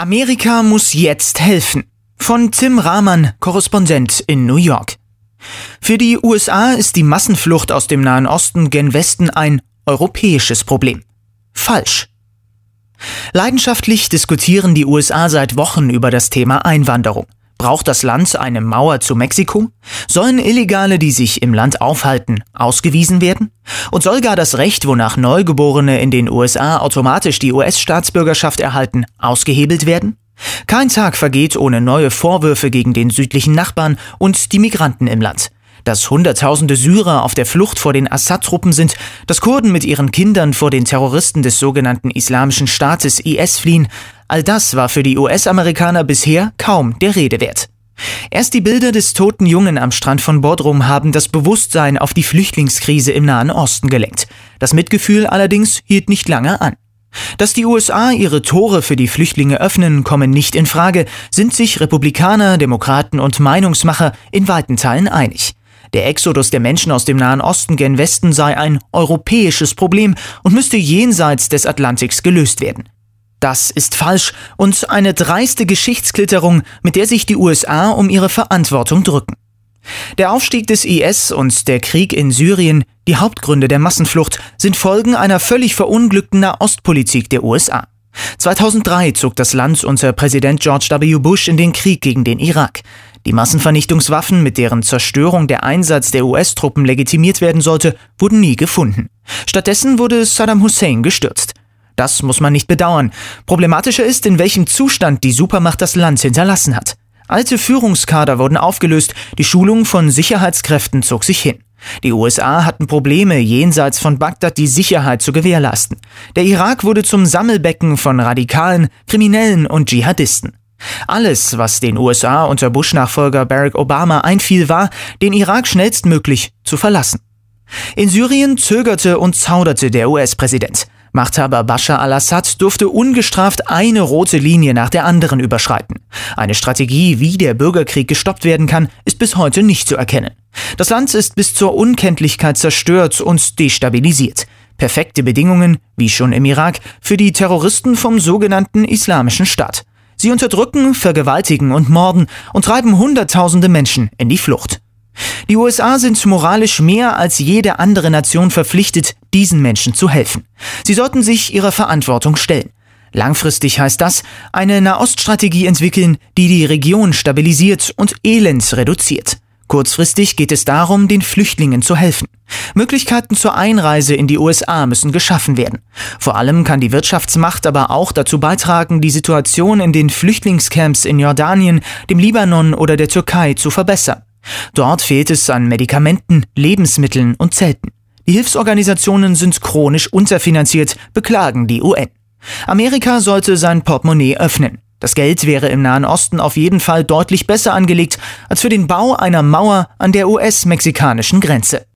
Amerika muss jetzt helfen. Von Tim Rahman, Korrespondent in New York. Für die USA ist die Massenflucht aus dem Nahen Osten gen Westen ein europäisches Problem. Falsch. Leidenschaftlich diskutieren die USA seit Wochen über das Thema Einwanderung. Braucht das Land eine Mauer zu Mexiko? Sollen Illegale, die sich im Land aufhalten, ausgewiesen werden? Und soll gar das Recht, wonach Neugeborene in den USA automatisch die US-Staatsbürgerschaft erhalten, ausgehebelt werden? Kein Tag vergeht ohne neue Vorwürfe gegen den südlichen Nachbarn und die Migranten im Land dass Hunderttausende Syrer auf der Flucht vor den Assad-Truppen sind, dass Kurden mit ihren Kindern vor den Terroristen des sogenannten Islamischen Staates IS fliehen, all das war für die US-Amerikaner bisher kaum der Rede wert. Erst die Bilder des toten Jungen am Strand von Bodrum haben das Bewusstsein auf die Flüchtlingskrise im Nahen Osten gelenkt. Das Mitgefühl allerdings hielt nicht lange an. Dass die USA ihre Tore für die Flüchtlinge öffnen, kommen nicht in Frage, sind sich Republikaner, Demokraten und Meinungsmacher in weiten Teilen einig. Der Exodus der Menschen aus dem Nahen Osten gen Westen sei ein europäisches Problem und müsste jenseits des Atlantiks gelöst werden. Das ist falsch und eine dreiste Geschichtsklitterung, mit der sich die USA um ihre Verantwortung drücken. Der Aufstieg des IS und der Krieg in Syrien, die Hauptgründe der Massenflucht, sind Folgen einer völlig verunglückten Nahostpolitik der USA. 2003 zog das Land unter Präsident George W. Bush in den Krieg gegen den Irak. Die Massenvernichtungswaffen, mit deren Zerstörung der Einsatz der US-Truppen legitimiert werden sollte, wurden nie gefunden. Stattdessen wurde Saddam Hussein gestürzt. Das muss man nicht bedauern. Problematischer ist, in welchem Zustand die Supermacht das Land hinterlassen hat. Alte Führungskader wurden aufgelöst, die Schulung von Sicherheitskräften zog sich hin. Die USA hatten Probleme, jenseits von Bagdad die Sicherheit zu gewährleisten. Der Irak wurde zum Sammelbecken von Radikalen, Kriminellen und Dschihadisten. Alles, was den USA unter Bush-Nachfolger Barack Obama einfiel, war, den Irak schnellstmöglich zu verlassen. In Syrien zögerte und zauderte der US-Präsident. Machthaber Bashar al-Assad durfte ungestraft eine rote Linie nach der anderen überschreiten. Eine Strategie, wie der Bürgerkrieg gestoppt werden kann, ist bis heute nicht zu erkennen. Das Land ist bis zur Unkenntlichkeit zerstört und destabilisiert. Perfekte Bedingungen, wie schon im Irak, für die Terroristen vom sogenannten Islamischen Staat. Sie unterdrücken, vergewaltigen und morden und treiben Hunderttausende Menschen in die Flucht. Die USA sind moralisch mehr als jede andere Nation verpflichtet, diesen Menschen zu helfen. Sie sollten sich ihrer Verantwortung stellen. Langfristig heißt das, eine Nahoststrategie entwickeln, die die Region stabilisiert und Elend reduziert. Kurzfristig geht es darum, den Flüchtlingen zu helfen. Möglichkeiten zur Einreise in die USA müssen geschaffen werden. Vor allem kann die Wirtschaftsmacht aber auch dazu beitragen, die Situation in den Flüchtlingscamps in Jordanien, dem Libanon oder der Türkei zu verbessern. Dort fehlt es an Medikamenten, Lebensmitteln und Zelten. Die Hilfsorganisationen sind chronisch unterfinanziert, beklagen die UN. Amerika sollte sein Portemonnaie öffnen. Das Geld wäre im Nahen Osten auf jeden Fall deutlich besser angelegt als für den Bau einer Mauer an der US-mexikanischen Grenze.